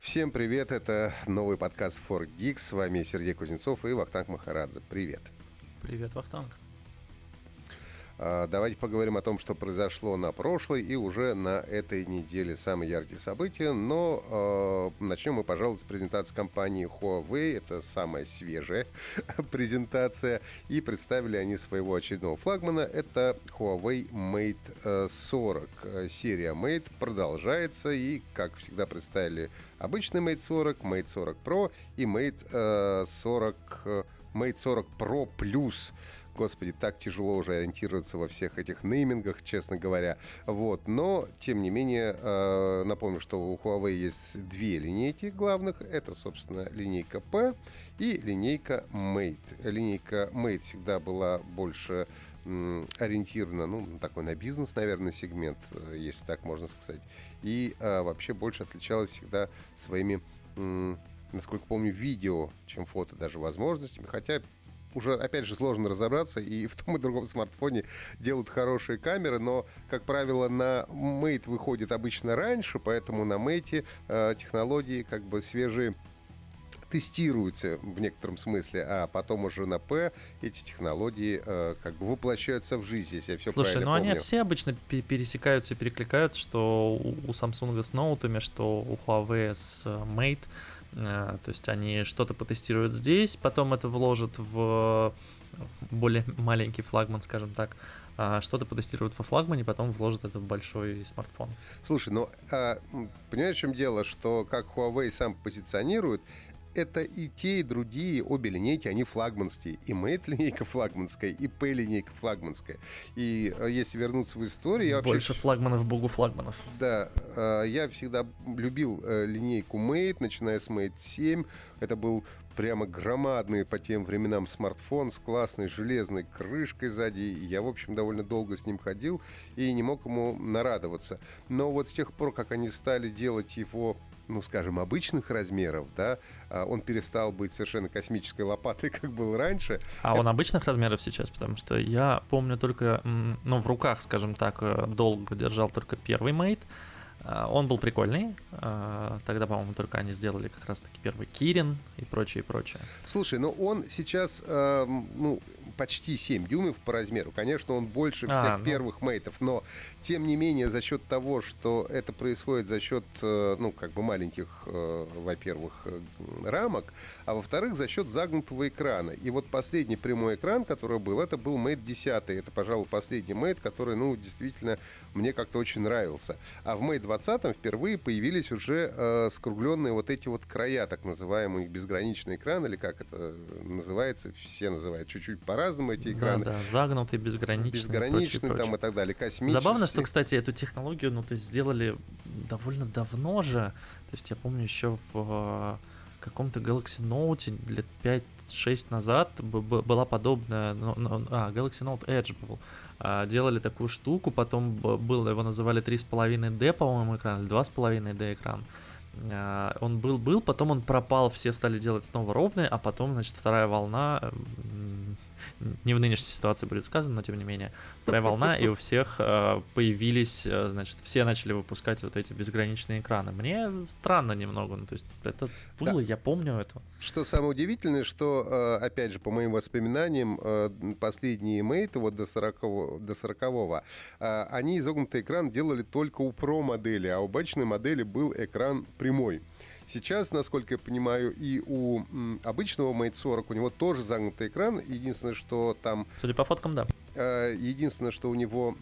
Всем привет, это новый подкаст For Geeks. С вами Сергей Кузнецов и Вахтанг Махарадзе. Привет. Привет, Вахтанг. А, давайте поговорим о том, что произошло на прошлой и уже на этой неделе самые яркие события. Но э, начнем мы, пожалуй, с презентации компании Huawei. Это самая свежая презентация. И представили они своего очередного флагмана. Это Huawei Mate 40. Серия Mate продолжается. И, как всегда, представили обычный Mate 40, Mate 40 Pro и Mate 40, Mate 40 Pro Plus. Господи, так тяжело уже ориентироваться во всех этих неймингах, честно говоря. Вот. Но, тем не менее, э, напомню, что у Huawei есть две линейки главных. Это, собственно, линейка P и линейка Mate. Линейка Mate всегда была больше ориентирована, ну, такой на бизнес, наверное, сегмент, э, если так можно сказать. И а, вообще больше отличалась всегда своими насколько помню, видео, чем фото даже возможностями. Хотя уже, опять же, сложно разобраться, и в том и другом смартфоне делают хорошие камеры, но, как правило, на Mate выходит обычно раньше, поэтому на Mate э, технологии как бы свежие тестируются в некотором смысле, а потом уже на П эти технологии э, как бы воплощаются в жизнь, если я все Слушай, правильно ну помню. они все обычно пересекаются и перекликаются, что у Samsung с ноутами, что у Huawei с э, Mate. Э, то есть они что-то потестируют здесь, потом это вложат в более маленький флагман, скажем так, а что-то потестируют во флагмане, потом вложат это в большой смартфон. Слушай, ну, а, понимаешь, в чем дело, что как Huawei сам позиционирует, это и те, и другие, обе линейки, они флагманские. И Mate линейка флагманская, и P линейка флагманская. И э, если вернуться в историю... Я Больше вообще... флагманов, богу флагманов. Да, э, я всегда любил э, линейку Mate, начиная с Mate 7. Это был прямо громадный по тем временам смартфон с классной железной крышкой сзади. Я, в общем, довольно долго с ним ходил и не мог ему нарадоваться. Но вот с тех пор, как они стали делать его ну, скажем, обычных размеров, да, а он перестал быть совершенно космической лопатой, как был раньше. А он обычных размеров сейчас? Потому что я помню только, ну, в руках, скажем так, э, долго держал только первый мейт, а, он был прикольный. А, тогда, по-моему, только они сделали как раз-таки первый Кирин и прочее, и прочее. Слушай, ну он сейчас, э, ну, почти 7 дюймов по размеру. Конечно, он больше а, всех ну... первых мейтов, но, тем не менее, за счет того, что это происходит за счет, э, ну, как бы маленьких, э, во-первых, э, рамок, а во-вторых, за счет загнутого экрана. И вот последний прямой экран, который был, это был Mate 10. Это, пожалуй, последний Mate, который, ну, действительно, мне как-то очень нравился. А в Mate 20 впервые появились уже э, скругленные вот эти вот края, так называемые безграничный экран, или как это называется, все называют чуть-чуть по-разному эти экраны. Да, да, загнутый, безграничный. Безграничный прочее, там и так далее, космический. Забавно, что, кстати, эту технологию, ну, то есть сделали довольно давно же, то есть я помню еще в каком-то Galaxy Note лет 5-6 назад была подобная, ну, ну, а, Galaxy Note Edge был, а, делали такую штуку, потом был, его называли 3,5D, по-моему, экран, или 2,5D экран, а, он был-был, потом он пропал, все стали делать снова ровные, а потом, значит, вторая волна, не в нынешней ситуации будет сказано, но тем не менее, вторая волна, и у всех а, появились, значит, все начали выпускать вот эти безграничные экраны. Мне странно немного, ну, то есть это было, да. я помню это. Что самое удивительное, что, опять же, по моим воспоминаниям, последние мейты, вот до 40 до 40 они изогнутый экран делали только у Pro модели, а у обычной модели был экран прямой. Сейчас, насколько я понимаю, и у обычного Mate 40 у него тоже загнутый экран. Единственное, что там... Судя по фоткам, да. Э, единственное, что у него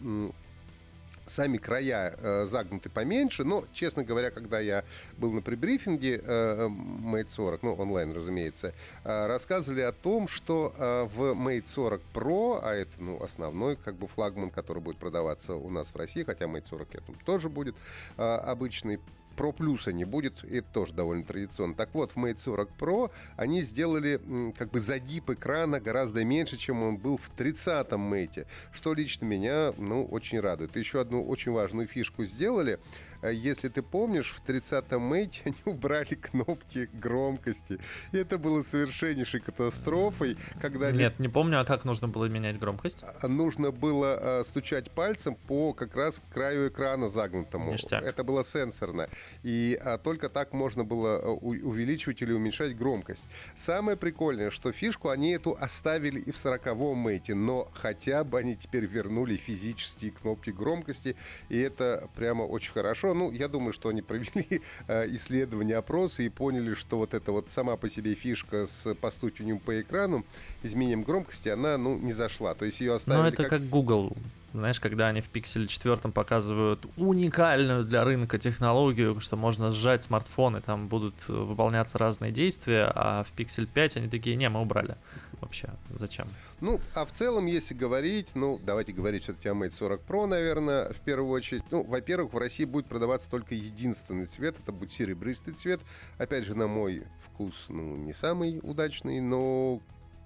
сами края э, загнуты поменьше, но, честно говоря, когда я был на прибрифинге э, Mate 40, ну, онлайн, разумеется, э, рассказывали о том, что э, в Mate 40 Pro, а это, ну, основной, как бы, флагман, который будет продаваться у нас в России, хотя Mate 40 я думаю, тоже будет э, обычный Pro Plus не будет, и это тоже довольно традиционно. Так вот, в Mate 40 Pro они сделали как бы задип экрана гораздо меньше, чем он был в 30-м Mate, что лично меня, ну, очень радует. Еще одну очень важную фишку сделали. Э, если ты помнишь, в 30-м мейте они убрали кнопки громкости. И это было совершеннейшей катастрофой, когда... Нет, не помню, а как нужно было менять громкость? А, нужно было стучать пальцем по как раз краю экрана загнутому. Ништяк. Это было сенсорно. И а, только так можно было увеличивать или уменьшать громкость. Самое прикольное, что фишку они эту оставили и в 40-м мейте, но хотя бы они теперь вернули физические кнопки громкости, и это прямо очень хорошо. Ну, я думаю, что они провели э, исследование, опросы и поняли, что вот эта вот сама по себе фишка с постукиванием по экрану, изменением громкости, она, ну, не зашла. То есть ее оставили... Ну, это как... как Google знаешь, когда они в Pixel 4 показывают уникальную для рынка технологию, что можно сжать смартфон, и там будут выполняться разные действия, а в Pixel 5 они такие, не, мы убрали. Вообще, зачем? Ну, а в целом, если говорить, ну, давайте говорить все-таки о Mate 40 Pro, наверное, в первую очередь. Ну, во-первых, в России будет продаваться только единственный цвет, это будет серебристый цвет. Опять же, на мой вкус, ну, не самый удачный, но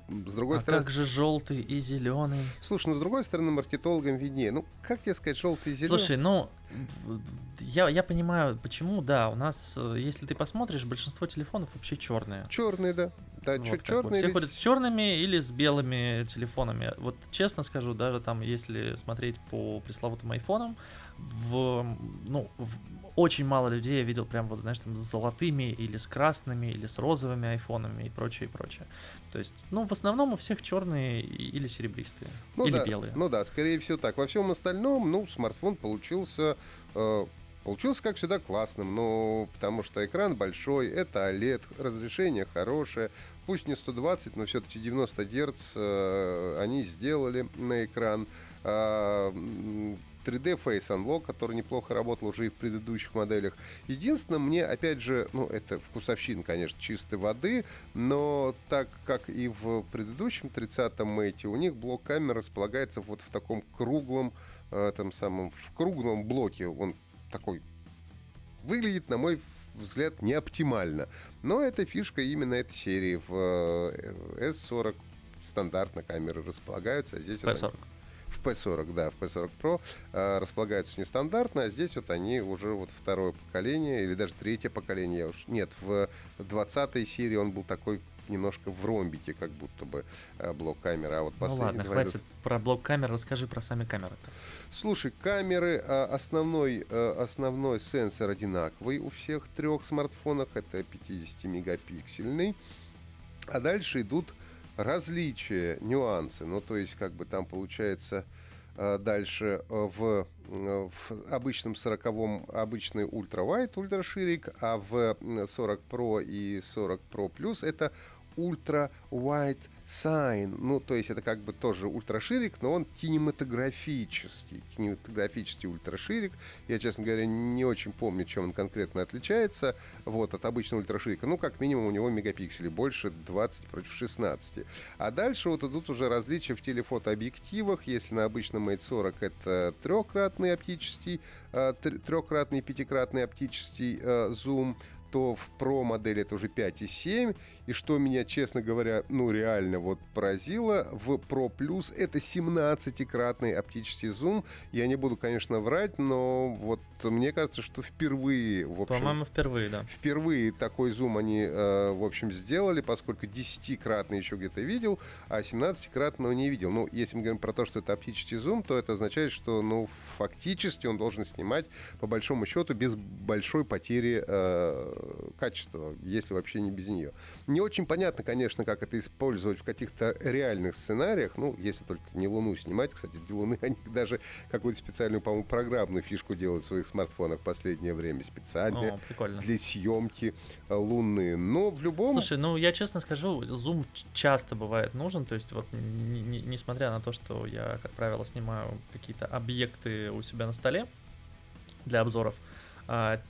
с другой а стороны... как же желтый и зеленый? Слушай, ну с другой стороны, маркетологам виднее. Ну, как тебе сказать, желтый и зеленый? Слушай, ну, я, я понимаю, почему, да, у нас, э, если ты посмотришь, большинство телефонов вообще черные. Черные, да. Да, вот черные. Все или... ходят с черными или с белыми телефонами. Вот честно скажу, даже там, если смотреть по пресловутым айфонам, в, ну, в, очень мало людей я видел прям вот, знаешь, там с золотыми или с красными или с розовыми айфонами и прочее, и прочее. То есть, ну, в основном у всех черные или серебристые, ну, или да, белые. Ну да, скорее всего так. Во всем остальном, ну, смартфон получился э, Получился, как всегда, классным, но потому что экран большой, это OLED, разрешение хорошее, пусть не 120, но все-таки 90 Гц э, они сделали на экран. Э, 3D Face Unlock, который неплохо работал уже и в предыдущих моделях. Единственное, мне, опять же, ну, это вкусовщина, конечно, чистой воды, но так как и в предыдущем 30-м мейте, у них блок камеры располагается вот в таком круглом, э, там самом, в круглом блоке. Он такой выглядит, на мой взгляд, не оптимально. Но это фишка именно этой серии. В э, S40 стандартно камеры располагаются, а здесь... P40. Это в P40, да, в P40 Pro э, располагаются нестандартно, а здесь вот они уже вот второе поколение или даже третье поколение. Я уж... Нет, в 20 серии он был такой немножко в ромбике, как будто бы э, блок камеры. А вот ну ладно, хватит идут... про блок камер, расскажи про сами камеры. Слушай, камеры, э, основной, основной сенсор одинаковый у всех трех смартфонов, это 50-мегапиксельный. А дальше идут различия, нюансы. Ну, то есть, как бы там получается э, дальше э, в, э, в обычном 40-м обычный ультра-вайт, ультраширик, а в 40 Pro и 40 Pro Plus это ультра-wide Sign. Ну, то есть это как бы тоже ультраширик, но он кинематографический. Кинематографический ультраширик. Я, честно говоря, не очень помню, чем он конкретно отличается вот, от обычного ультраширика. Ну, как минимум, у него мегапикселей больше 20 против 16. А дальше вот идут уже различия в телефотообъективах. Если на обычном Mate 40 это трехкратный оптический, э, трехкратный пятикратный оптический э, зум, то в Pro модели это уже 5,7. И что меня, честно говоря, ну реально вот поразило, в Pro Plus это 17-кратный оптический зум. Я не буду, конечно, врать, но вот мне кажется, что впервые... В общем, По-моему, впервые, да. Впервые такой зум они, э, в общем, сделали, поскольку 10-кратный еще где-то видел, а 17-кратного не видел. Ну, если мы говорим про то, что это оптический зум, то это означает, что, ну, фактически он должен снимать, по большому счету, без большой потери э, качества, если вообще не без нее. Не очень понятно, конечно, как это использовать в каких-то реальных сценариях. Ну, если только не Луну снимать. Кстати, для Луны они даже какую-то специальную, по-моему, программную фишку делают в своих смартфонах в последнее время специально. О, для съемки э, Луны. Но в любом... Слушай, ну я честно скажу, зум часто бывает нужен. То есть вот несмотря на то, что я, как правило, снимаю какие-то объекты у себя на столе для обзоров,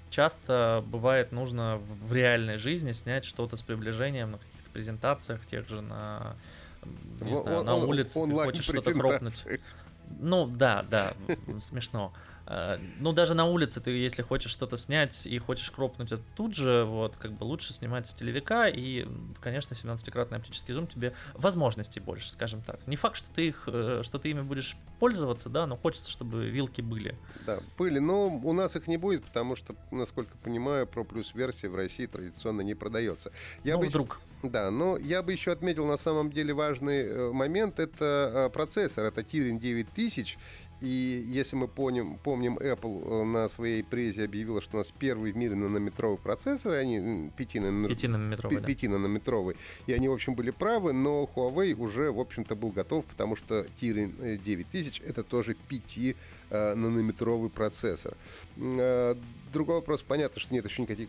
часто бывает нужно в реальной жизни снять что-то с приближением на каких-то презентациях, тех же на, не знаю, на улице, ты хочешь что-то кропнуть. Ну да, да, смешно. Э, ну, даже на улице ты, если хочешь что-то снять и хочешь кропнуть это тут же, вот, как бы лучше снимать с телевика, и, конечно, 17-кратный оптический зум тебе возможностей больше, скажем так. Не факт, что ты их, э, что ты ими будешь пользоваться, да, но хочется, чтобы вилки были. Да, были, но у нас их не будет, потому что, насколько понимаю, Plus версия в России традиционно не продается. Я ну, бы... вдруг. Да, но я бы еще отметил на самом деле важный э, момент, это процессор, это Kirin 9000, и если мы помним, помним, Apple э, на своей презе объявила, что у нас первый в мире нанометровый процессор, они пятинанометровый, да. пятинанометровый, и они, в общем, были правы, но Huawei уже, в общем-то, был готов, потому что Kirin 9000 э, это тоже 5 нанометровый процессор. Э, другой вопрос, понятно, что нет еще никаких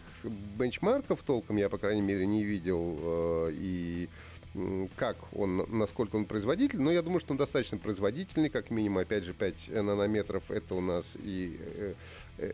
бенчмарков толком, я, по крайней мере, не видел, и как он, насколько он производительный, но я думаю, что он достаточно производительный, как минимум, опять же, 5 нанометров, это у нас и э, э,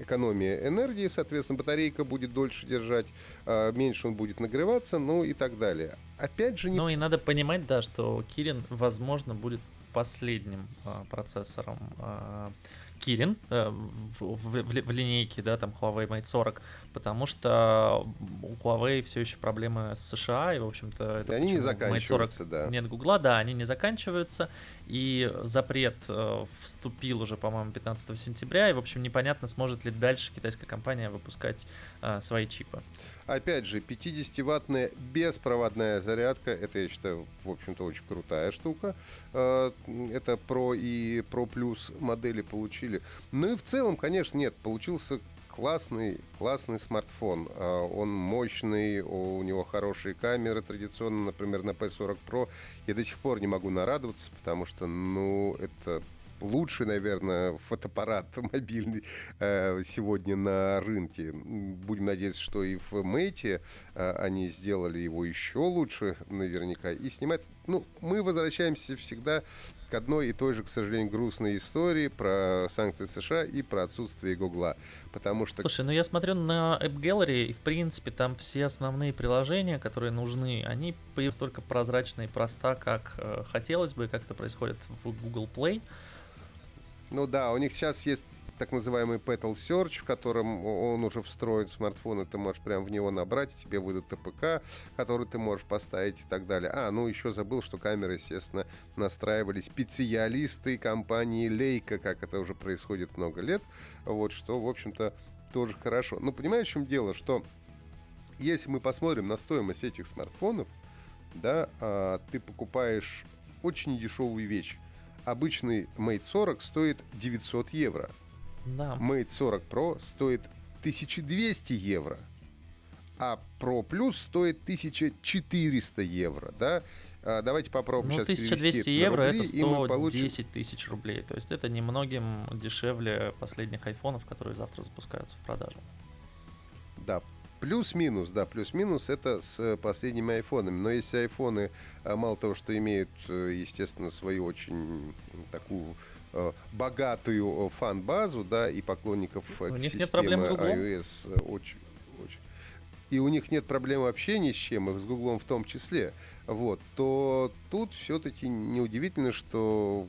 экономия энергии, соответственно, батарейка будет дольше держать, а меньше он будет нагреваться, ну и так далее. Опять же... Не... Ну и надо понимать, да, что Кирин, возможно, будет последним а, процессором а, Kirin э, в, в, в линейке, да, там Huawei Mate 40, потому что у Huawei все еще проблемы с США, и, в общем-то, это и они не заканчиваются, 40 да. Нет Гугла, да, они не заканчиваются, и запрет э, вступил уже, по-моему, 15 сентября, и, в общем, непонятно, сможет ли дальше китайская компания выпускать э, свои чипы. Опять же, 50-ваттная беспроводная зарядка, это, я считаю, в общем-то, очень крутая штука. Э, это Pro и Pro Plus модели получили. Ну и в целом, конечно, нет, получился классный, классный смартфон. Э, он мощный, у него хорошие камеры. Традиционно, например, на P40 Pro я до сих пор не могу нарадоваться, потому что, ну, это лучший, наверное, фотоаппарат мобильный э, сегодня на рынке. Будем надеяться, что и в Мэйте э, они сделали его еще лучше наверняка. И снимать... Ну, мы возвращаемся всегда к одной и той же, к сожалению, грустной истории про санкции США и про отсутствие Гугла. Потому что... Слушай, ну я смотрю на App Gallery, и в принципе там все основные приложения, которые нужны, они только прозрачные и проста, как э, хотелось бы, как это происходит в Google Play. Ну да, у них сейчас есть так называемый Petal Search, в котором он уже встроен в смартфон, и ты можешь прямо в него набрать, и тебе выйдут ТПК, который ты можешь поставить и так далее. А, ну еще забыл, что камеры, естественно, настраивали специалисты компании Leica, как это уже происходит много лет, вот, что, в общем-то, тоже хорошо. Но понимаешь, в чем дело, что если мы посмотрим на стоимость этих смартфонов, да, а, ты покупаешь очень дешевую вещь обычный Mate 40 стоит 900 евро. Да. Mate 40 Pro стоит 1200 евро. А Pro Plus стоит 1400 евро, да? А, давайте попробуем ну, сейчас 1200 евро рубли, это 110 получим... тысяч рублей. То есть это немногим дешевле последних айфонов, которые завтра запускаются в продажу. Да, Плюс-минус, да, плюс-минус это с последними айфонами. Но если айфоны, а, мало того, что имеют, э, естественно, свою очень такую э, богатую э, фан-базу, да, и поклонников у них нет проблем с iOS очень, очень. И у них нет проблем вообще ни с чем, и с Гуглом в том числе, вот, то тут все-таки неудивительно, что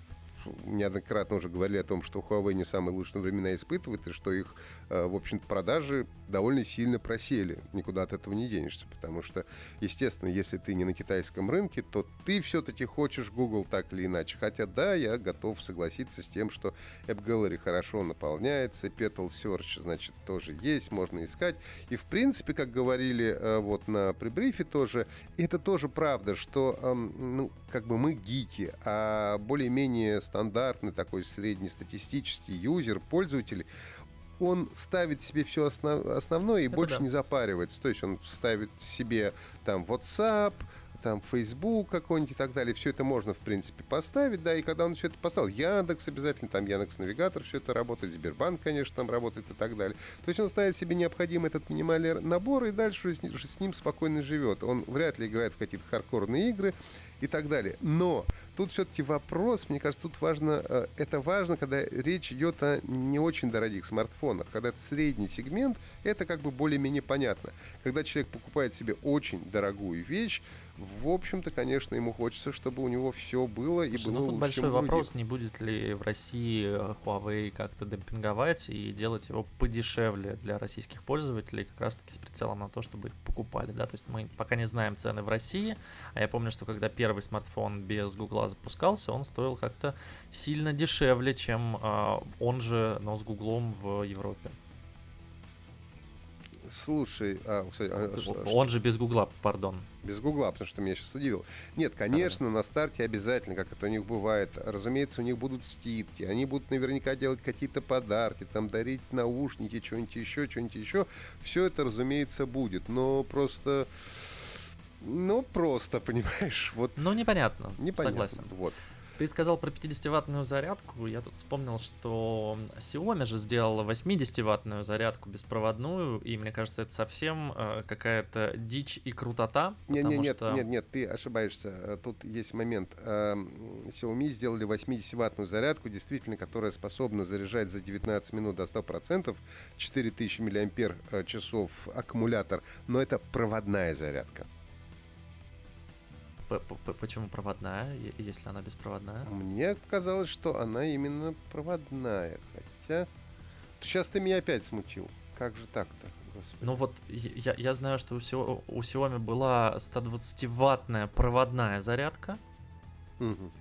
неоднократно уже говорили о том, что Huawei не самые лучшие времена испытывает, и что их, э, в общем-то, продажи довольно сильно просели. Никуда от этого не денешься, потому что, естественно, если ты не на китайском рынке, то ты все-таки хочешь Google так или иначе. Хотя, да, я готов согласиться с тем, что App Gallery хорошо наполняется, Petal Search, значит, тоже есть, можно искать. И, в принципе, как говорили э, вот на прибрифе тоже, это тоже правда, что, ну, как бы мы гики, а более-менее стандартный такой среднестатистический юзер, пользователь, он ставит себе все основ... основное и Это больше да. не запаривается. То есть он ставит себе там WhatsApp, там Facebook какой-нибудь и так далее. Все это можно, в принципе, поставить, да, и когда он все это поставил, Яндекс обязательно, там Яндекс Навигатор, все это работает, Сбербанк, конечно, там работает и так далее. То есть он ставит себе необходимый этот минимальный набор и дальше с ним спокойно живет. Он вряд ли играет в какие-то хардкорные игры, и так далее. Но тут все-таки вопрос, мне кажется, тут важно, э, это важно, когда речь идет о не очень дорогих смартфонах. Когда это средний сегмент, это как бы более-менее понятно. Когда человек покупает себе очень дорогую вещь, в общем-то, конечно, ему хочется, чтобы у него все было и Слушай, было ну, тут лучше, большой у вопрос, других. не будет ли в России э, Huawei как-то демпинговать и делать его подешевле для российских пользователей, как раз-таки с прицелом на то, чтобы их покупали, да, то есть мы пока не знаем цены в России, а я помню, что когда первый смартфон без Гугла запускался, он стоил как-то сильно дешевле, чем а, он же, но с Гуглом в Европе. Слушай, а, кстати, а, что- Он же без Гугла, пардон. Без Гугла, потому что меня сейчас удивил. Нет, конечно, на старте обязательно, как это у них бывает. Разумеется, у них будут скидки. Они будут наверняка делать какие-то подарки, там дарить наушники, что-нибудь еще, что-нибудь еще. Все это, разумеется, будет. Но просто... Ну, просто, понимаешь, вот Ну, непонятно, непонятно. согласен. Вот. Ты сказал про 50-ваттную зарядку. Я тут вспомнил, что Xiaomi же сделала 80-ваттную зарядку беспроводную, и мне кажется, это совсем э, какая-то дичь и крутота. Нет, нет, нет, что... нет, нет, ты ошибаешься. Э, Тут есть момент. Эм, Xiaomi сделали 80-ваттную зарядку, действительно, которая способна заряжать за 19 минут до 100%, 4000 миллиампер э, часов аккумулятор, но это проводная зарядка. Почему проводная, если она беспроводная? Мне казалось, что она именно проводная, хотя... Сейчас ты меня опять смутил. Как же так-то? Господи. Ну вот, я, я- знаю, что у, Xio- у Xiaomi была 120-ваттная проводная зарядка. Мгм.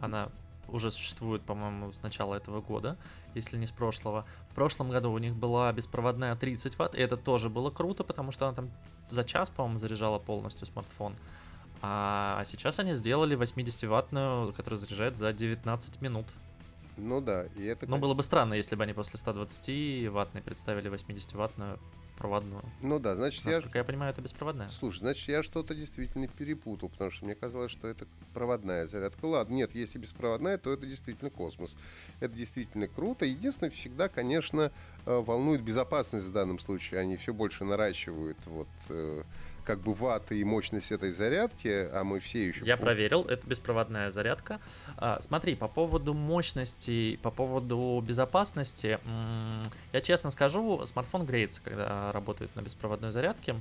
Она уже существует, по-моему, с начала этого года, если не с прошлого. В прошлом году у них была беспроводная 30 ватт, и это тоже было круто, потому что она там за час, по-моему, заряжала полностью смартфон. А сейчас они сделали 80-ваттную, которая заряжает за 19 минут. Ну да, и это... Но было бы странно, если бы они после 120-ваттной представили 80-ваттную проводную. Ну да, значит, я... Насколько я понимаю, это беспроводная. Слушай, значит, я что-то действительно перепутал, потому что мне казалось, что это проводная зарядка. Ладно, нет, если беспроводная, то это действительно космос. Это действительно круто. Единственное, всегда, конечно, э, волнует безопасность в данном случае. Они все больше наращивают вот э, как бы ваты и мощность этой зарядки, а мы все еще... Я проверил, это беспроводная зарядка. А, смотри, по поводу мощности, по поводу безопасности, я честно скажу, смартфон греется, когда работает на беспроводной зарядке.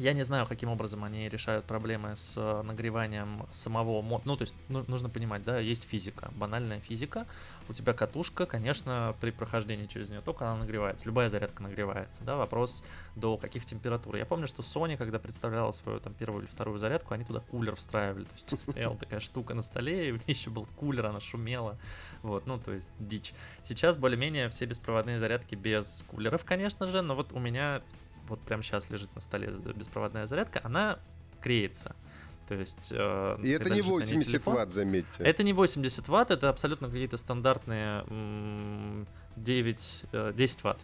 Я не знаю, каким образом они решают проблемы с э, нагреванием самого мо- Ну, то есть, ну, нужно понимать, да, есть физика, банальная физика. У тебя катушка, конечно, при прохождении через нее только она нагревается. Любая зарядка нагревается, да. Вопрос до каких температур. Я помню, что Sony, когда представляла свою там первую или вторую зарядку, они туда кулер встраивали. То есть стояла такая штука на столе, и в ней еще был кулер, она шумела. Вот, ну, то есть дичь. Сейчас более-менее все беспроводные зарядки без кулеров, конечно же, но вот у меня вот прямо сейчас лежит на столе беспроводная зарядка, она греется. То есть... э, И это не лежит на ней 80 телефон- ватт, заметьте. это не 80 ватт, это абсолютно какие-то стандартные м, 9, э, 10 ватт.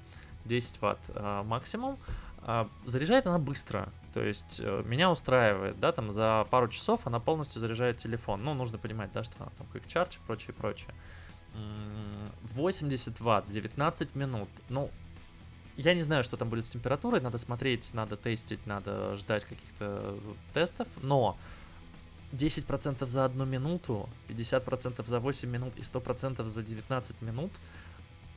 10 ватт а, максимум. А, Заряжает она быстро. То есть э, меня устраивает, да, там за пару часов она полностью заряжает телефон. Ну, нужно понимать, да, что она там quick charge и прочее, прочее. М, 80 ватт, 19 минут. Ну, я не знаю, что там будет с температурой, надо смотреть, надо тестить, надо ждать каких-то тестов, но 10% за одну минуту, 50% за 8 минут и 100% за 19 минут.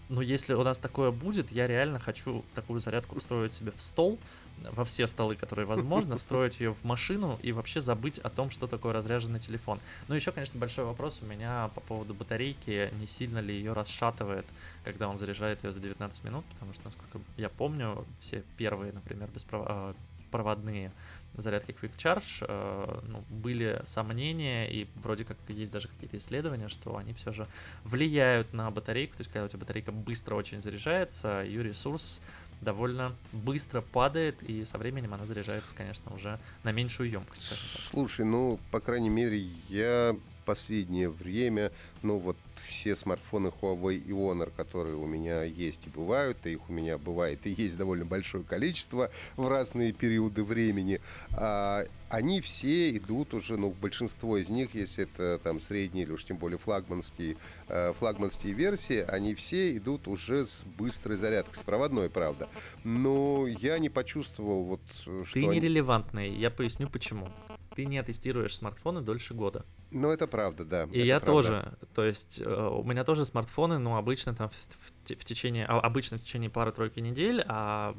Но если у нас такое будет, я реально хочу такую зарядку встроить себе в стол, во все столы, которые возможно, встроить ее в машину и вообще забыть о том, что такое разряженный телефон. Но еще, конечно, большой вопрос у меня по поводу батарейки, не сильно ли ее расшатывает, когда он заряжает ее за 19 минут, потому что, насколько я помню, все первые, например, беспров- э, проводные зарядки Quick Charge, э, ну, были сомнения, и вроде как есть даже какие-то исследования, что они все же влияют на батарейку, то есть когда у тебя батарейка быстро очень заряжается, ее ресурс довольно быстро падает, и со временем она заряжается, конечно, уже на меньшую емкость. Слушай, ну, по крайней мере, я последнее время, ну, вот все смартфоны Huawei и Honor, которые у меня есть и бывают, и их у меня бывает и есть довольно большое количество в разные периоды времени, а, они все идут уже, ну, большинство из них, если это там средние или уж тем более флагманские, э, флагманские версии, они все идут уже с быстрой зарядкой, с проводной, правда. Но я не почувствовал вот, э, что Ты они- нерелевантный, я поясню почему. Ты не тестируешь смартфоны дольше года. Ну, это правда, да. И я правда. тоже. То есть э, у меня тоже смартфоны, но обычно там в, в, в течение, а, обычно в течение пары-тройки недель, а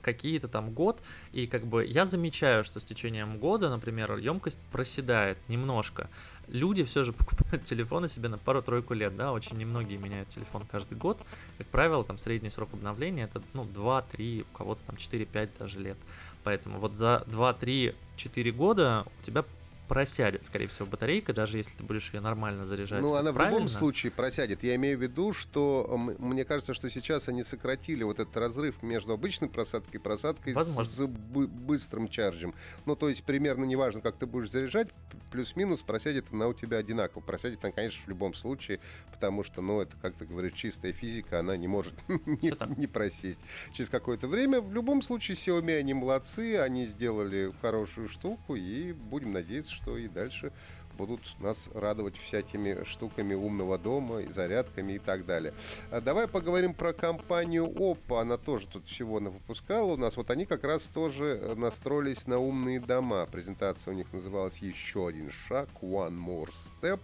какие-то там год. И как бы я замечаю, что с течением года, например, емкость проседает немножко. Люди все же покупают телефоны себе на пару-тройку лет, да, очень немногие меняют телефон каждый год. Как правило, там средний срок обновления это, ну, 2-3, у кого-то там 4-5 даже лет. Поэтому вот за 2-3-4 года у тебя просядет, скорее всего, батарейка, даже если ты будешь ее нормально заряжать. Ну, она правильно. в любом случае просядет. Я имею в виду, что мне кажется, что сейчас они сократили вот этот разрыв между обычной просадкой и просадкой Возможно. с быстрым чарджем. Ну, то есть примерно неважно, как ты будешь заряжать, плюс-минус просядет она у тебя одинаково. Просядет она, конечно, в любом случае, потому что, ну, это, как ты говоришь, чистая физика, она не может не, не просесть. Через какое-то время, в любом случае, Xiaomi, они молодцы, они сделали хорошую штуку, и будем надеяться, что и дальше будут нас радовать всякими штуками умного дома, и зарядками и так далее. А давай поговорим про компанию Oppo. Она тоже тут всего выпускала у нас. Вот они как раз тоже настроились на умные дома. Презентация у них называлась «Еще один шаг», «One More Step».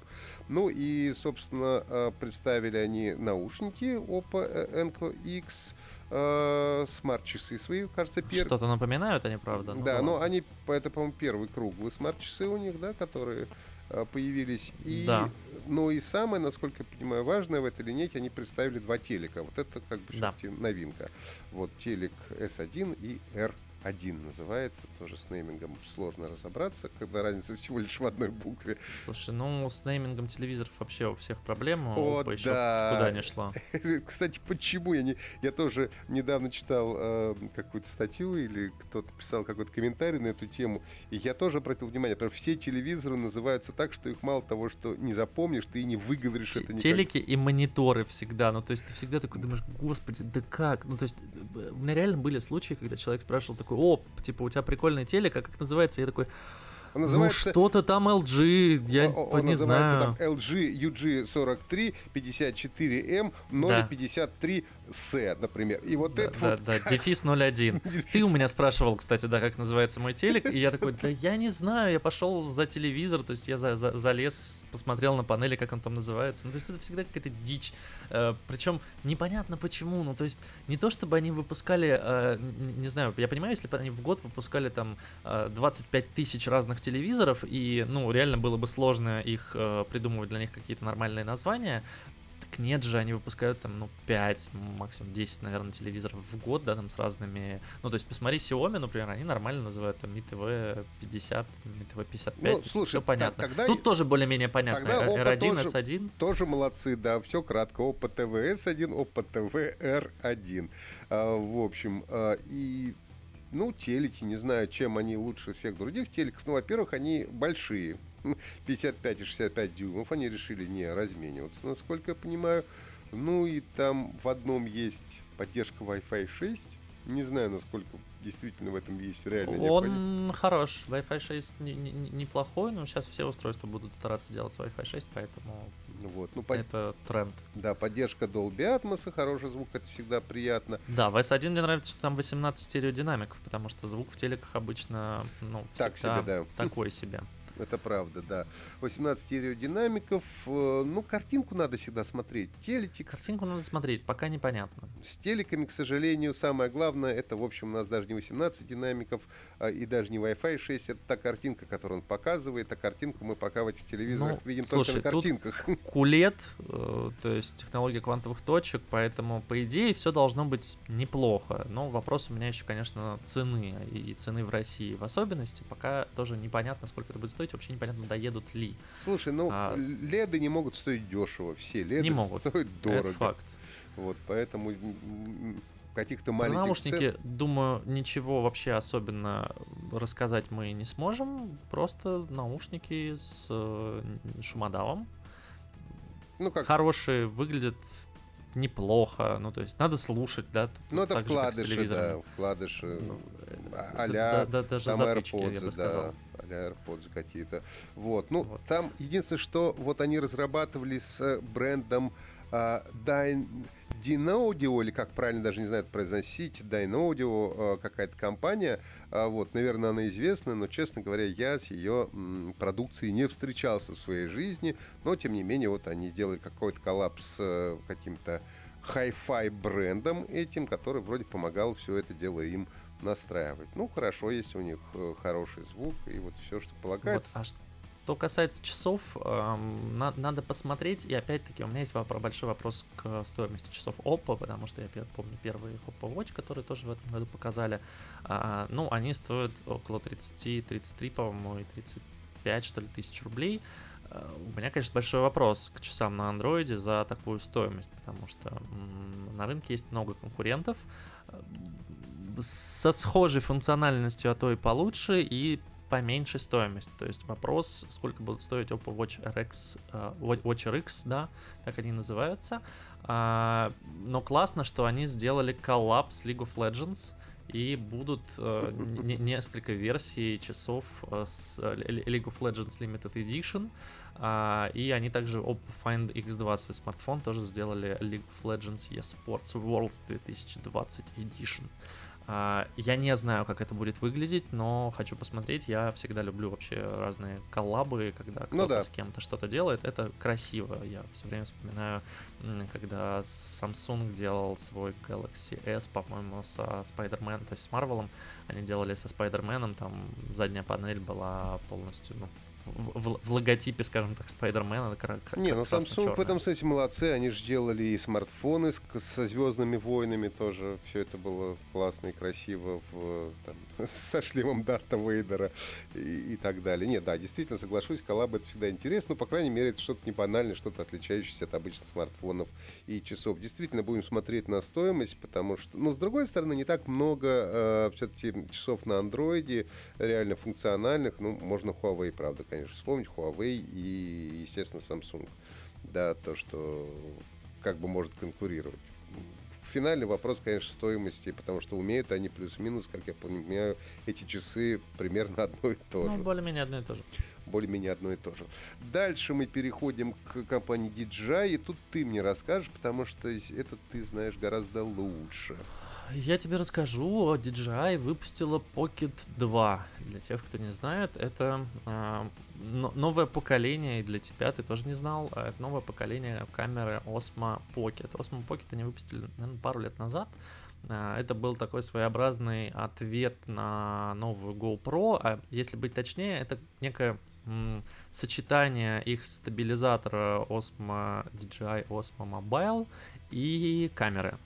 Ну и, собственно, а, представили они наушники Oppo Enco X, смарт-часы свои, кажется, первые. Что-то напоминают они, правда? Ну, да, но они, это, по-моему, первый круглый смарт-часы у них, да, которые а, появились. И, да. Ну и самое, насколько я понимаю, важное в этой линейке, они представили два телека. Вот это как бы да. новинка. Вот телек S1 и R один называется, тоже с неймингом сложно разобраться, когда разница всего лишь в одной букве. Слушай, ну с неймингом телевизоров вообще у всех проблема, О, да. еще куда не шла. Кстати, почему я не, я тоже недавно читал э, какую-то статью или кто-то писал какой-то комментарий на эту тему, и я тоже обратил внимание, потому все телевизоры называются так, что их мало того, что не запомнишь, ты и не выговоришь Т- это никак. Телеки и мониторы всегда, ну то есть ты всегда такой думаешь, господи, да как? Ну то есть э, у меня реально были случаи, когда человек спрашивал такой, о, типа, у тебя прикольный телек, а как называется? Я такой, он называется... Ну, что-то там LG, я он, не знаю. там LG UG43 54M 053 C, например. И вот да, это да, вот... Да, как... дефис 01. Ты у меня спрашивал, кстати, да, как называется мой телек, и я такой, да я не знаю, я пошел за телевизор, то есть я за, за, залез, посмотрел на панели, как он там называется. Ну, то есть это всегда какая-то дичь. Э, причем непонятно почему, ну, то есть не то, чтобы они выпускали, э, не знаю, я понимаю, если бы они в год выпускали там э, 25 тысяч разных телевизоров, и, ну, реально было бы сложно их э, придумывать для них какие-то нормальные названия, так нет же, они выпускают там, ну, 5, максимум 10, наверное, телевизоров в год, да, там с разными... Ну, то есть посмотри Xiaomi, например, они нормально называют там Mi TV 50, Mi TV 55, ну, слушай, все понятно. Тогда... Тут тоже более-менее понятно. Тогда R1, тоже, S1. Тоже молодцы, да, все кратко. Oppo TV S1, Oppo TV R1. А, в общем, а, и ну, телеки, не знаю, чем они лучше всех других телеков. Ну, во-первых, они большие. 55 и 65 дюймов. Они решили не размениваться, насколько я понимаю. Ну и там в одном есть поддержка Wi-Fi 6. Не знаю, насколько действительно в этом есть реально Он хорош. Wi-Fi 6 не, не, неплохой, но сейчас все устройства будут стараться делать с Wi-Fi 6, поэтому вот. ну, под... это тренд. Да, поддержка Dolby Atmos, хороший звук, это всегда приятно. Да, в S1 мне нравится, что там 18 стереодинамиков, потому что звук в телеках обычно ну, так себе, да. такой себе это правда, да. 18 стереодинамиков. Э, ну, картинку надо всегда смотреть. Телекик. Картинку надо смотреть, пока непонятно. С телеками, к сожалению, самое главное, это, в общем, у нас даже не 18 динамиков а, и даже не Wi-Fi 6. Это та картинка, которую он показывает. А картинку мы пока в этих телевизорах ну, видим слушай, только на картинках. Тут кулет, э, то есть технология квантовых точек, поэтому, по идее, все должно быть неплохо. Но вопрос у меня еще, конечно, цены и цены в России в особенности. Пока тоже непонятно, сколько это будет стоить стоить, вообще непонятно, доедут ли. Слушай, ну, а, леды не могут стоить дешево, все леды не могут. стоят дорого. Это факт. Вот, поэтому каких-то маленьких наушники, цен... думаю, ничего вообще особенно рассказать мы не сможем. Просто наушники с э, шумодавом. Ну, как... Хорошие, выглядят неплохо. Ну, то есть надо слушать, да. Ну, это вкладыши, да, вкладыши. Ну, а-ля да, да, даже там AirPods, да а AirPods какие-то. Вот. Ну, вот. там единственное, что вот они разрабатывали с брендом uh, Dyn Dynaudio, или как правильно даже не знаю это произносить, Dynaudio, какая-то компания. Вот, наверное, она известна, но, честно говоря, я с ее продукцией не встречался в своей жизни. Но, тем не менее, вот они сделали какой-то коллапс с каким-то хай-фай брендом этим, который вроде помогал все это дело им настраивать. Ну, хорошо, если у них э, хороший звук и вот все, что полагается. Вот, а что касается часов, эм, на, надо посмотреть. И опять-таки у меня есть вопрос, большой вопрос к стоимости часов Oppo, потому что я помню первый Oppo Watch, который тоже в этом году показали. А, ну, они стоят около 30, 33, по-моему, и 35, что ли, тысяч рублей. Э, у меня, конечно, большой вопрос к часам на андроиде за такую стоимость, потому что на рынке есть много конкурентов э, со схожей функциональностью, а то и получше, и по меньшей стоимости. То есть вопрос, сколько будут стоить Oppo Watch RX, uh, Watch RX, да, так они называются. Uh, но классно, что они сделали коллаб с League of Legends, и будут э, несколько версий часов э, с э, League of Legends Limited Edition. Э, и они также Oppo Find X2 свой смартфон тоже сделали League of Legends eSports Worlds 2020 Edition. А, я не знаю, как это будет выглядеть, но хочу посмотреть. Я всегда люблю вообще разные коллабы, когда ну кто-то ну, да. с кем-то что-то делает. Это красиво. Я все время вспоминаю, когда Samsung делал свой Galaxy S, по-моему, со Spider-Man, то есть с Marvel. Они делали со Spider-Man, там задняя панель была полностью ну, в, в логотипе, скажем так, Спайдермена. Как, Не, ну Samsung в этом смысле молодцы. Они же делали и смартфоны с, со Звездными войнами тоже. Все это было классно и красиво в, там, со шлемом Дарта Вейдера и, и так далее. Нет, да, действительно, соглашусь, коллабы это всегда интересно. Ну, по крайней мере, это что-то не банальное, что-то отличающееся от обычных смартфонов и часов. Действительно, будем смотреть на стоимость, потому что, ну, с другой стороны, не так много э, все-таки часов на андроиде реально функциональных. Ну, можно Huawei, правда, конечно конечно, вспомнить Huawei и, естественно, Samsung. Да, то, что как бы может конкурировать. Финальный вопрос, конечно, стоимости, потому что умеют они плюс-минус, как я понимаю, эти часы примерно одно и то ну, же. Ну, более-менее одно и то же. Более-менее одно и то же. Дальше мы переходим к компании DJI, и тут ты мне расскажешь, потому что это ты знаешь гораздо лучше я тебе расскажу. DJI выпустила Pocket 2. Для тех, кто не знает, это э, новое поколение, и для тебя ты тоже не знал, а это новое поколение камеры Osmo Pocket. Osmo Pocket они выпустили, наверное, пару лет назад. Э, это был такой своеобразный ответ на новую GoPro. А если быть точнее, это некое сочетание их стабилизатора Osmo DJI Osmo Mobile и камеры.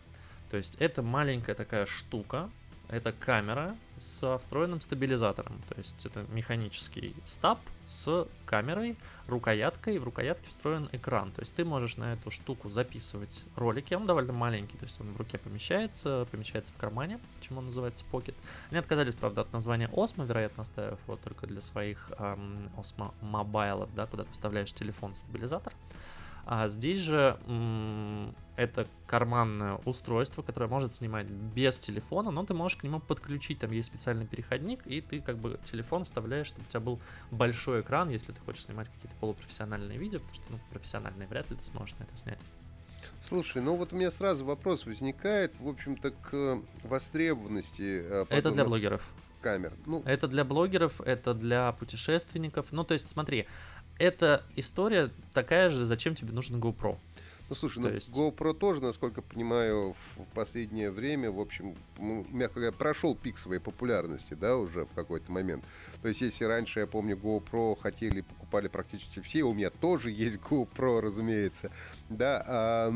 То есть это маленькая такая штука, это камера со встроенным стабилизатором. То есть это механический стаб с камерой, рукояткой, в рукоятке встроен экран. То есть ты можешь на эту штуку записывать ролики, он довольно маленький, то есть он в руке помещается, помещается в кармане, почему он называется Pocket. Они отказались, правда, от названия Osmo, вероятно, оставив его только для своих эм, Osmo Mobile, да, куда ты вставляешь телефон-стабилизатор. А здесь же это карманное устройство, которое может снимать без телефона, но ты можешь к нему подключить, там есть специальный переходник, и ты как бы телефон вставляешь, чтобы у тебя был большой экран, если ты хочешь снимать какие-то полупрофессиональные видео, потому что, ну, профессиональные вряд ли ты сможешь на это снять. Слушай, ну вот у меня сразу вопрос возникает, в общем-то, к востребованности. Подобных... Это для блогеров камер. Ну. Это для блогеров, это для путешественников. Ну, то есть, смотри, эта история такая же, зачем тебе нужен GoPro. Ну, слушай, ну, есть... GoPro тоже, насколько понимаю, в последнее время, в общем, ну, мягко говоря, прошел пик своей популярности, да, уже в какой-то момент. То есть, если раньше, я помню, GoPro хотели, покупали практически все, у меня тоже есть GoPro, разумеется, да, а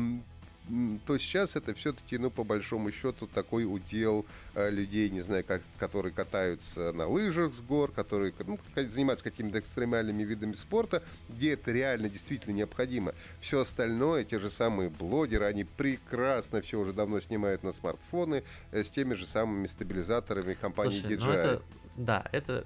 то сейчас это все-таки, ну, по большому счету, такой удел э, людей, не знаю, как, которые катаются на лыжах с гор, которые ну, занимаются какими-то экстремальными видами спорта, где это реально действительно необходимо. Все остальное, те же самые блогеры, они прекрасно все уже давно снимают на смартфоны э, с теми же самыми стабилизаторами компании Слушай, DJI. Ну это Да, это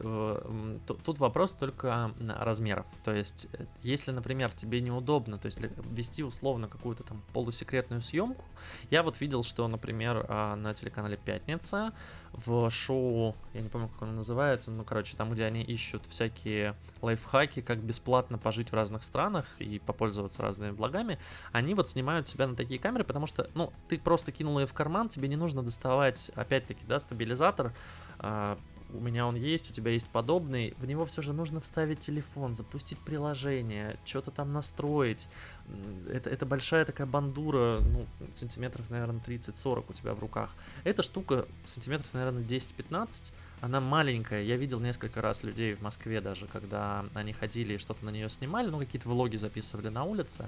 тут вопрос только размеров. То есть, э, если, например, тебе неудобно, то есть вести условно какую-то там полусекретную съемку, я вот видел, что, например, а, на телеканале Пятница в шоу, я не помню, как оно называется, ну, короче, там, где они ищут всякие лайфхаки, как бесплатно пожить в разных странах и попользоваться разными благами, они вот снимают себя на такие камеры, потому что, ну, ты просто кинул ее в карман, тебе не нужно доставать, опять-таки, да, стабилизатор, а, у меня он есть, у тебя есть подобный, в него все же нужно вставить телефон, запустить приложение, что-то там настроить. Это, это большая такая бандура, ну, сантиметров, наверное, 30-40 у тебя в руках. Эта штука сантиметров, наверное, 10-15, она маленькая. Я видел несколько раз людей в Москве даже, когда они ходили и что-то на нее снимали, ну, какие-то влоги записывали на улице.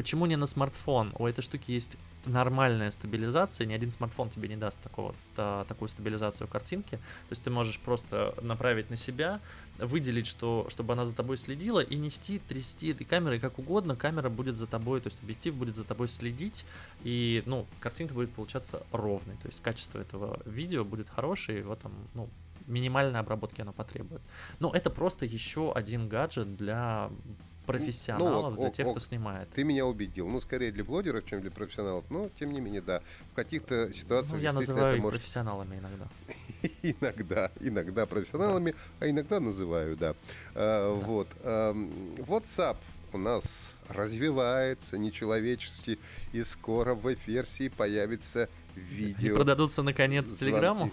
Почему не на смартфон? У этой штуки есть нормальная стабилизация, ни один смартфон тебе не даст такого, та, такую стабилизацию картинки. То есть ты можешь просто направить на себя, выделить, что, чтобы она за тобой следила, и нести, трясти этой камерой как угодно. Камера будет за тобой, то есть объектив будет за тобой следить, и ну, картинка будет получаться ровной. То есть качество этого видео будет хорошее, его там, ну, минимальной обработки оно потребует. Но это просто еще один гаджет для профессионалов, ну, для тех, кто снимает. Ты меня убедил. Ну, скорее для блогеров, чем для профессионалов. Но, тем не менее, да. В каких-то ситуациях... Ну, я называю их может... профессионалами иногда. иногда. Иногда профессионалами, а иногда называю, да. А, вот. WhatsApp у нас развивается нечеловечески, и скоро в версии появится видео. И продадутся наконец Телеграмму?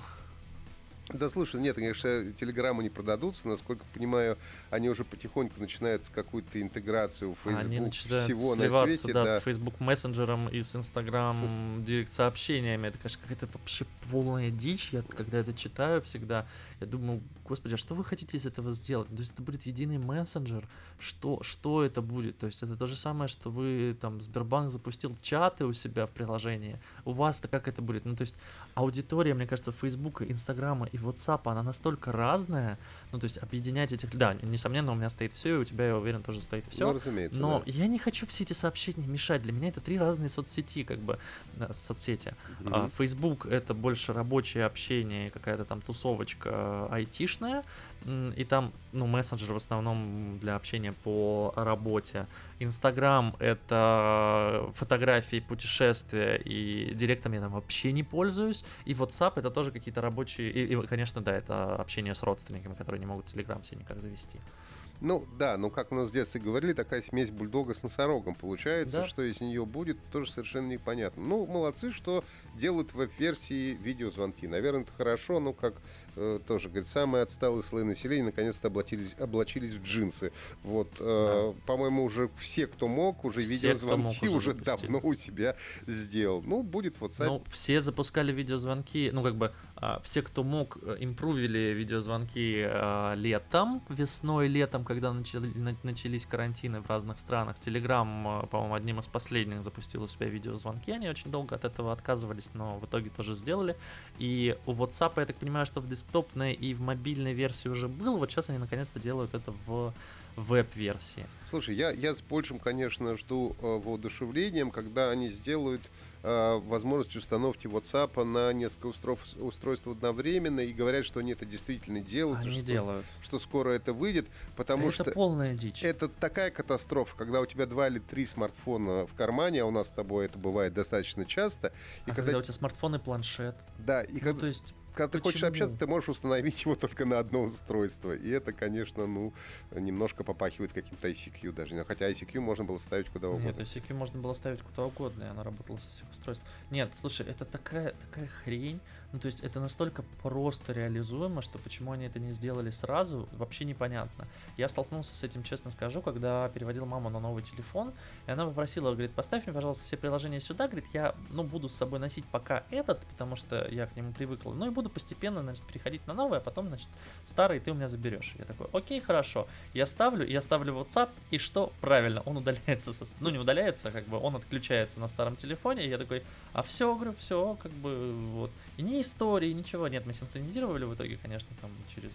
Да, слушай, нет, конечно, телеграммы не продадутся. Насколько понимаю, они уже потихоньку начинают какую-то интеграцию в Facebook они начинают всего на свете. Да, да, с Facebook мессенджером и с Instagram с... директ сообщениями. Это, конечно, какая-то вообще полная дичь. Я когда это читаю всегда, я думаю, господи, а что вы хотите из этого сделать? То есть это будет единый мессенджер? Что, что это будет? То есть это то же самое, что вы там Сбербанк запустил чаты у себя в приложении. У вас-то как это будет? Ну, то есть аудитория, мне кажется, Facebook, Инстаграма и WhatsApp, она настолько разная, ну, то есть объединять этих... Да, несомненно, у меня стоит все, и у тебя, я уверен, тоже стоит все. Ну, разумеется, Но да. я не хочу все эти сообщения мешать. Для меня это три разные соцсети, как бы, соцсети. Mm-hmm. Facebook — это больше рабочее общение, какая-то там тусовочка э, айтишная, и там, ну, мессенджер в основном для общения по работе. Инстаграм — это фотографии, путешествия, и директом я там вообще не пользуюсь. И WhatsApp — это тоже какие-то рабочие... И, и, конечно, да, это общение с родственниками, которые не могут Telegram себе никак завести. Ну да, ну как у нас в детстве говорили, такая смесь бульдога с носорогом получается, да? что из нее будет, тоже совершенно непонятно. Ну, молодцы, что делают веб-версии видеозвонки. Наверное, это хорошо, но как э, тоже, говорит, самые отсталые слои населения наконец-то облачились, облачились в джинсы. Вот, э, да. по-моему, уже все, кто мог, уже все, видеозвонки мог, уже, уже давно у себя сделал. Ну, будет WhatsApp. Ну, все запускали видеозвонки, ну, как бы, э, все, кто мог, э, импровили видеозвонки э, летом, весной, летом, когда начали, на, начались карантины в разных странах. Э, по-моему, одним из последних запустил у себя видеозвонки. Они очень долго от этого отказывались, но в итоге тоже сделали. И у WhatsApp, я так понимаю, что в десктопной и в мобильной версии уже был. Вот сейчас они наконец-то делают это в веб-версии. Слушай, я, я с большим, конечно, жду э, воодушевлением, когда они сделают э, возможность установки WhatsApp на несколько устройств, устройств одновременно и говорят, что они это действительно делают. Они что, делают. Что скоро это выйдет, потому это что... Это полная дичь. Это такая катастрофа, когда у тебя два или три смартфона в кармане, а у нас с тобой это бывает достаточно часто. И а когда... когда у тебя смартфон и планшет. Да, и ну, когда... то есть когда ты хочешь общаться, ты можешь установить его только на одно устройство. И это, конечно, ну, немножко попахивает каким-то ICQ даже. Хотя ICQ можно было ставить куда угодно. Нет, ICQ можно было ставить куда угодно, и она работала со всех устройств. Нет, слушай, это такая, такая хрень. Ну, то есть это настолько просто реализуемо, что почему они это не сделали сразу, вообще непонятно. Я столкнулся с этим, честно скажу, когда переводил маму на новый телефон, и она попросила, говорит, поставь мне, пожалуйста, все приложения сюда, говорит, я, ну, буду с собой носить пока этот, потому что я к нему привыкла, ну, и буду постепенно, значит, переходить на новый, а потом, значит, старый ты у меня заберешь. Я такой, окей, хорошо. Я ставлю, я ставлю WhatsApp, и что? Правильно, он удаляется, со... ну, не удаляется, как бы, он отключается на старом телефоне, и я такой, а все, говорю, все, как бы, вот. И не истории, ничего. Нет, мы синхронизировали в итоге, конечно, там через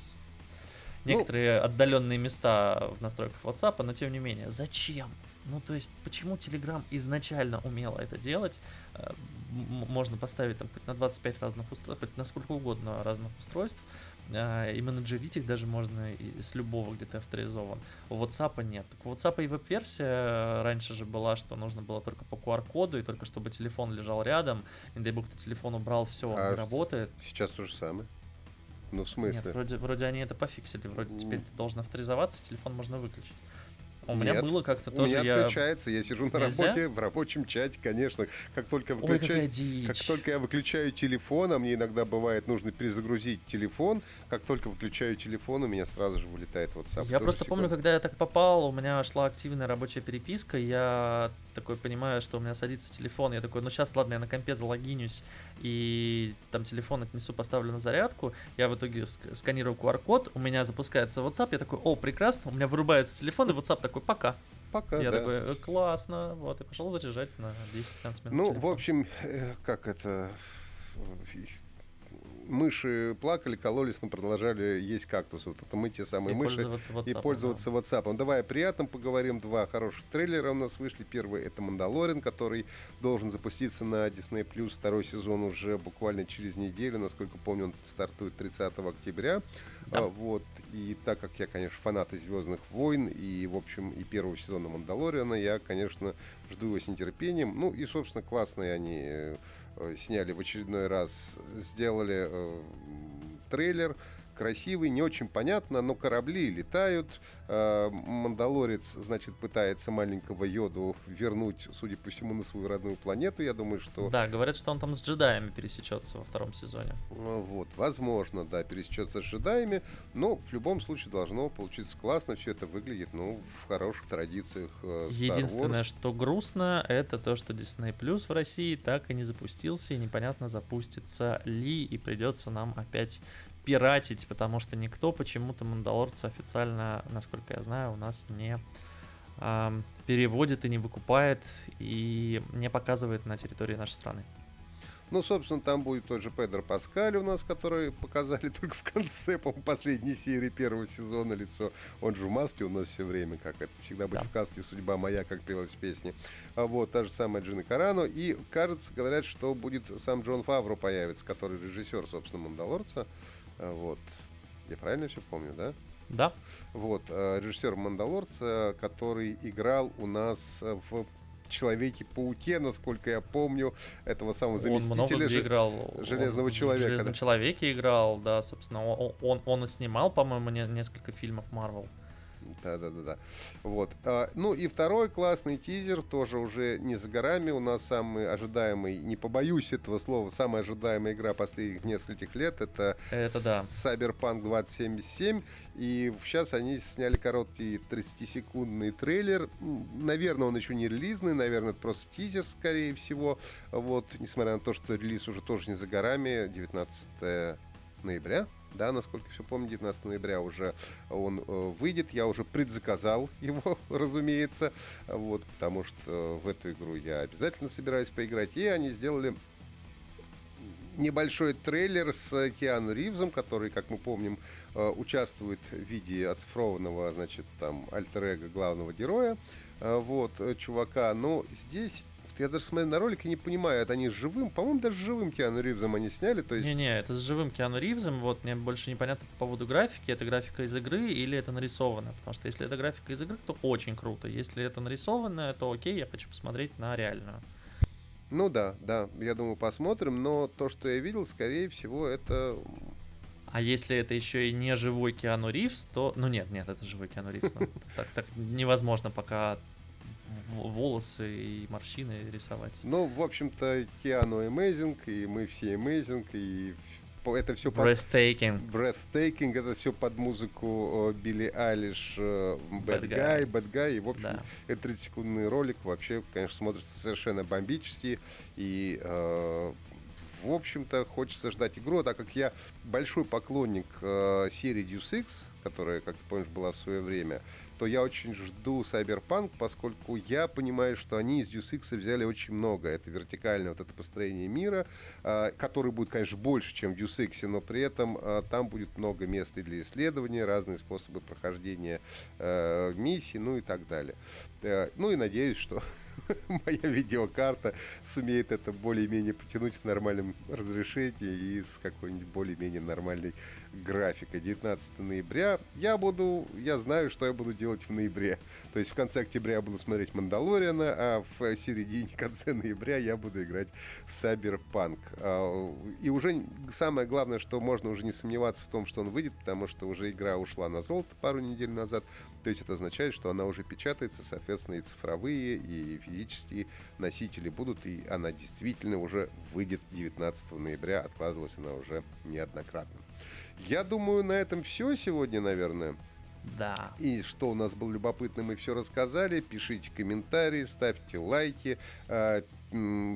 некоторые ну, отдаленные места в настройках WhatsApp, но тем не менее, зачем? Ну, то есть, почему Telegram изначально умела это делать? Э, можно поставить там хоть на 25 разных устройств, хоть на сколько угодно разных устройств, и менеджерить их даже можно с любого, где ты авторизован. У WhatsApp нет. Так у WhatsApp и веб-версия э, раньше же была, что нужно было только по QR-коду, и только чтобы телефон лежал рядом, и дай бог ты телефон убрал, все, он а работает. Сейчас то же самое. Ну, в смысле? Нет, вроде, вроде они это пофиксили. Вроде теперь ты должен авторизоваться, телефон можно выключить. У меня Нет, было как-то тоже. У меня я... включается, я сижу на Нельзя? работе, в рабочем чате, конечно. Как только, выключаю, Ой, как только я выключаю телефон, а мне иногда бывает нужно перезагрузить телефон, как только выключаю телефон, у меня сразу же вылетает WhatsApp. Я просто секунду. помню, когда я так попал, у меня шла активная рабочая переписка, я такой понимаю, что у меня садится телефон, я такой, ну сейчас, ладно, я на компе залогинюсь, и там телефон отнесу, поставлю на зарядку, я в итоге сканирую QR-код, у меня запускается WhatsApp, я такой, о, прекрасно, у меня вырубается телефон, и WhatsApp такой, пока. Пока, Я да. такой, «Э, классно, вот, и пошел заряжать на 10-15 минут Ну, телефон. в общем, э, как это мыши плакали, кололись, но продолжали есть кактус. Вот это мы те самые и мыши. Пользоваться WhatsApp, и пользоваться да. WhatsApp. Давай о приятном поговорим. Два хороших трейлера у нас вышли. Первый это Мандалорин, который должен запуститься на Disney Plus. Второй сезон уже буквально через неделю. Насколько помню, он стартует 30 октября. Да. А, вот. И так как я, конечно, фанат Звездных войн, и, в общем, и первого сезона Мандалориана, я, конечно, жду его с нетерпением. Ну и, собственно, классные они э, сняли в очередной раз, сделали э, трейлер красивый, не очень понятно, но корабли летают. Э, Мандалорец, значит, пытается маленького Йоду вернуть, судя по всему, на свою родную планету. Я думаю, что... Да, говорят, что он там с джедаями пересечется во втором сезоне. Ну вот, возможно, да, пересечется с джедаями, но в любом случае должно получиться классно, все это выглядит, ну, в хороших традициях э, Star Единственное, Wars. что грустно, это то, что Disney Plus в России так и не запустился, и непонятно, запустится ли, и придется нам опять пиратить, потому что никто почему-то Мандалорца официально, насколько я знаю, у нас не э, переводит и не выкупает и не показывает на территории нашей страны. Ну, собственно, там будет тот же Педро Паскаль у нас, который показали только в конце, по последней серии первого сезона лицо. Он же в маске у нас все время, как это всегда быть да. в каске «Судьба моя», как пелась в песне. А вот, та же самая Джина Карано. И, кажется, говорят, что будет сам Джон Фавро появится, который режиссер, собственно, «Мандалорца». А, вот. Я правильно все помню, да? Да. Вот. А, режиссер Мандалорца, который играл у нас в Человеке-пауке, насколько я помню, этого самого заместителя он много где играл. Железного он человека. В Железном да? человеке играл, да, собственно. Он, он, он и снимал, по-моему, не, несколько фильмов Марвел. Да, да, да, да. Вот. А, ну и второй классный тизер, тоже уже не за горами. У нас самый ожидаемый, не побоюсь этого слова, самая ожидаемая игра последних нескольких лет это, это да. Cyberpunk 2077. И сейчас они сняли короткий 30-секундный трейлер. Наверное, он еще не релизный, наверное, это просто тизер, скорее всего. Вот, несмотря на то, что релиз уже тоже не за горами, 19 ноября да, насколько все помню, 19 ноября уже он э, выйдет. Я уже предзаказал его, разумеется, вот, потому что в эту игру я обязательно собираюсь поиграть. И они сделали небольшой трейлер с Киану Ривзом, который, как мы помним, э, участвует в виде оцифрованного, значит, там, альтер главного героя, э, вот, чувака. Но здесь я даже смотрю на ролик и не понимаю, это они с живым, по-моему, даже с живым Киану Ривзом они сняли, то есть... Не-не, это с живым Киану Ривзом, вот мне больше непонятно по поводу графики, это графика из игры или это нарисовано, потому что если это графика из игры, то очень круто, если это нарисованное, то окей, я хочу посмотреть на реальную. Ну да, да, я думаю, посмотрим, но то, что я видел, скорее всего, это а если это еще и не живой Киану Ривз, то... Ну нет, нет, это живой Киану Ривз. Ну, так, так невозможно пока волосы и морщины рисовать. Ну, в общем-то, Киану amazing, и мы все amazing, и это все breathtaking. под... Breathtaking. Это все под музыку Билли Айлиш Bad, Bad Guy, Bad Guy. И, в общем, да. это 30-секундный ролик вообще, конечно, смотрится совершенно бомбически. И э, в общем-то, хочется ждать игру, так как я большой поклонник э, серии Deus Ex, которая, как ты помнишь, была в свое время, то я очень жду Cyberpunk, поскольку я понимаю, что они из Deus Ex взяли очень много. Это вертикальное вот это построение мира, э, который будет, конечно, больше, чем в Deus Ex, но при этом э, там будет много мест и для исследования, разные способы прохождения э, миссий, ну и так далее. Э, ну и надеюсь, что моя видеокарта сумеет это более-менее потянуть в нормальном разрешении и с какой-нибудь более-менее нормальной графикой. 19 ноября я буду, я знаю, что я буду делать в ноябре. То есть в конце октября я буду смотреть Мандалориана, а в середине, конце ноября я буду играть в Cyberpunk. А, и уже самое главное, что можно уже не сомневаться в том, что он выйдет, потому что уже игра ушла на золото пару недель назад. То есть это означает, что она уже печатается, соответственно, и цифровые, и физические носители будут, и она действительно уже выйдет 19 ноября. Откладывалась она уже неоднократно. Я думаю, на этом все сегодня, наверное. Да. И что у нас было любопытно, мы все рассказали. Пишите комментарии, ставьте лайки, э,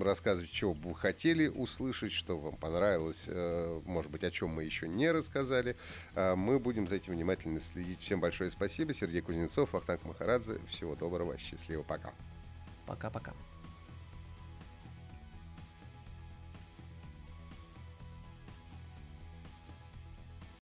рассказывайте, что бы вы хотели услышать, что вам понравилось, э, может быть, о чем мы еще не рассказали. Э, мы будем за этим внимательно следить. Всем большое спасибо. Сергей Кузнецов, Ахтанг Махарадзе. Всего доброго, счастливо, пока. Пока-пока.